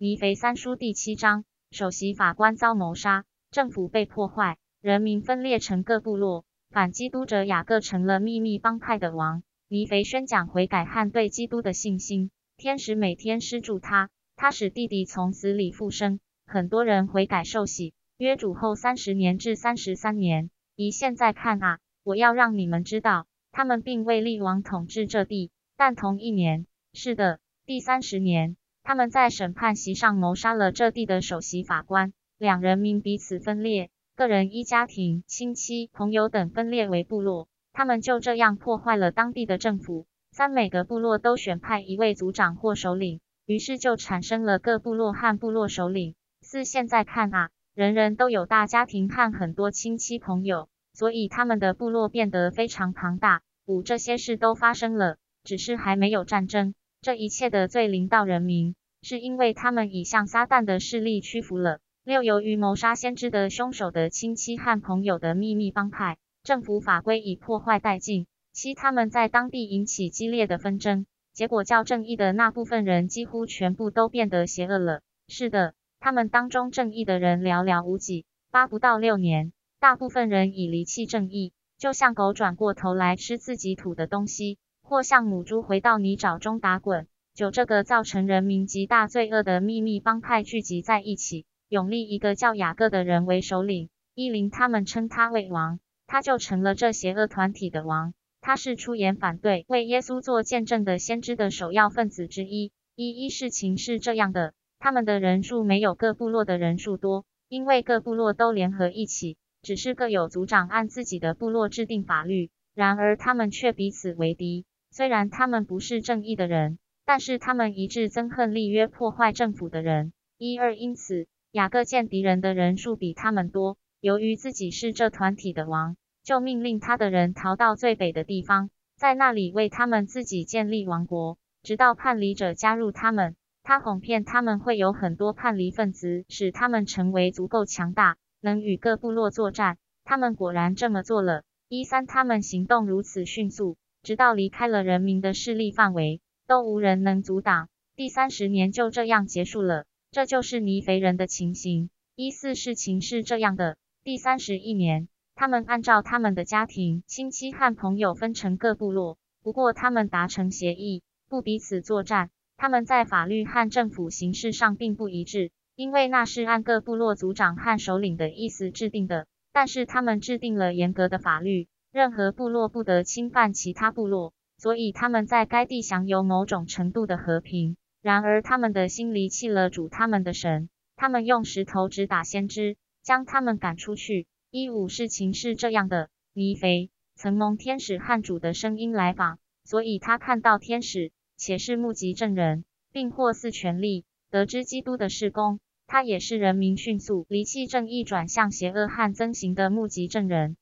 尼腓三书第七章，首席法官遭谋杀，政府被破坏，人民分裂成各部落，反基督者雅各成了秘密帮派的王。尼腓宣讲悔改和对基督的信心，天使每天施助他，他使弟弟从死里复生，很多人悔改受洗。约主后三十年至三十三年，以现在看啊，我要让你们知道，他们并未立王统治这地，但同一年，是的，第三十年，他们在审判席上谋杀了这地的首席法官，两人民彼此分裂，个人依家庭、亲戚、朋友等分裂为部落。他们就这样破坏了当地的政府。三每个部落都选派一位族长或首领，于是就产生了各部落和部落首领。四现在看啊，人人都有大家庭和很多亲戚朋友，所以他们的部落变得非常庞大。五这些事都发生了，只是还没有战争。这一切的罪临到人民，是因为他们已向撒旦的势力屈服了。六由于谋杀先知的凶手的亲戚和朋友的秘密帮派。政府法规已破坏殆尽。七，他们在当地引起激烈的纷争，结果较正义的那部分人几乎全部都变得邪恶了。是的，他们当中正义的人寥寥无几。八不到六年，大部分人已离弃正义，就像狗转过头来吃自己吐的东西，或像母猪回到泥沼中打滚。九，这个造成人民极大罪恶的秘密帮派聚集在一起，永立一个叫雅各的人为首领。一零，他们称他为王。他就成了这邪恶团体的王。他是出言反对、为耶稣做见证的先知的首要分子之一。一一事情是这样的，他们的人数没有各部落的人数多，因为各部落都联合一起，只是各有族长按自己的部落制定法律。然而他们却彼此为敌。虽然他们不是正义的人，但是他们一致憎恨立约破坏政府的人。一二因此，雅各见敌人的人数比他们多。由于自己是这团体的王，就命令他的人逃到最北的地方，在那里为他们自己建立王国，直到叛离者加入他们。他哄骗他们会有很多叛离分子，使他们成为足够强大，能与各部落作战。他们果然这么做了。一三，他们行动如此迅速，直到离开了人民的势力范围，都无人能阻挡。第三十年就这样结束了。这就是尼肥人的情形。一四，事情是这样的。第三十一年，他们按照他们的家庭、亲戚和朋友分成各部落。不过，他们达成协议，不彼此作战。他们在法律和政府形式上并不一致，因为那是按各部落族长和首领的意思制定的。但是，他们制定了严格的法律，任何部落不得侵犯其他部落，所以他们在该地享有某种程度的和平。然而，他们的心离弃了主他们的神，他们用石头直打先知。将他们赶出去。一五事情是这样的：尼肥曾蒙天使汉主的声音来访，所以他看到天使，且是目击证人，并获赐权力，得知基督的事工。他也是人民迅速离弃正义，转向邪恶和增行的目击证人。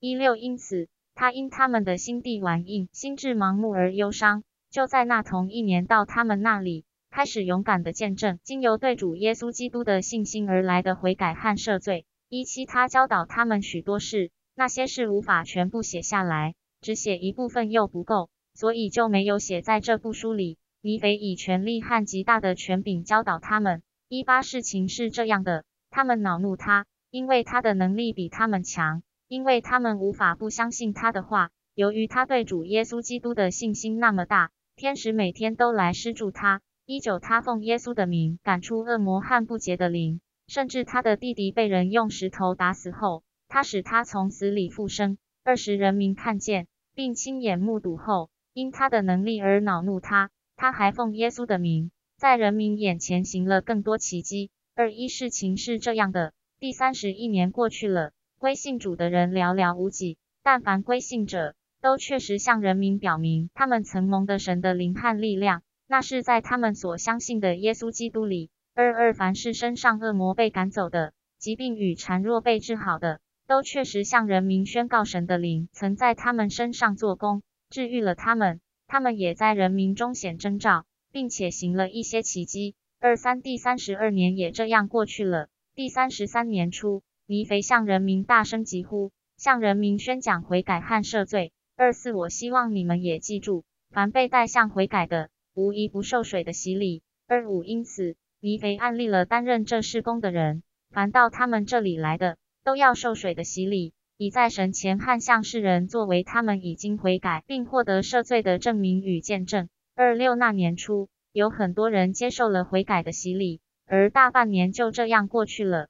一六因此，他因他们的心地顽硬，心智盲目而忧伤，就在那同一年到他们那里。开始勇敢的见证，经由对主耶稣基督的信心而来的悔改和赦罪。一七，他教导他们许多事，那些事无法全部写下来，只写一部分又不够，所以就没有写在这部书里。尼腓以权力和极大的权柄教导他们。一八，事情是这样的，他们恼怒他，因为他的能力比他们强，因为他们无法不相信他的话。由于他对主耶稣基督的信心那么大，天使每天都来施助他。一九，他奉耶稣的名赶出恶魔和不洁的灵，甚至他的弟弟被人用石头打死后，他使他从死里复生。二十，人民看见并亲眼目睹后，因他的能力而恼怒他。他还奉耶稣的名，在人民眼前行了更多奇迹。二一，事情是这样的：第三十一年过去了，归信主的人寥寥无几，但凡归信者，都确实向人民表明他们曾蒙的神的灵和力量。那是在他们所相信的耶稣基督里。二二，凡是身上恶魔被赶走的，疾病与孱弱被治好的，都确实向人民宣告神的灵曾在他们身上做工，治愈了他们。他们也在人民中显征兆，并且行了一些奇迹。二三，第三十二年也这样过去了。第三十三年初，尼肥向人民大声疾呼，向人民宣讲悔改和赦罪。二四，我希望你们也记住，凡被带向悔改的。无一不受水的洗礼。二五因此，黎肥案例了担任这事工的人，凡到他们这里来的，都要受水的洗礼，以在神前和向世人作为他们已经悔改并获得赦罪的证明与见证。二六那年初，有很多人接受了悔改的洗礼，而大半年就这样过去了。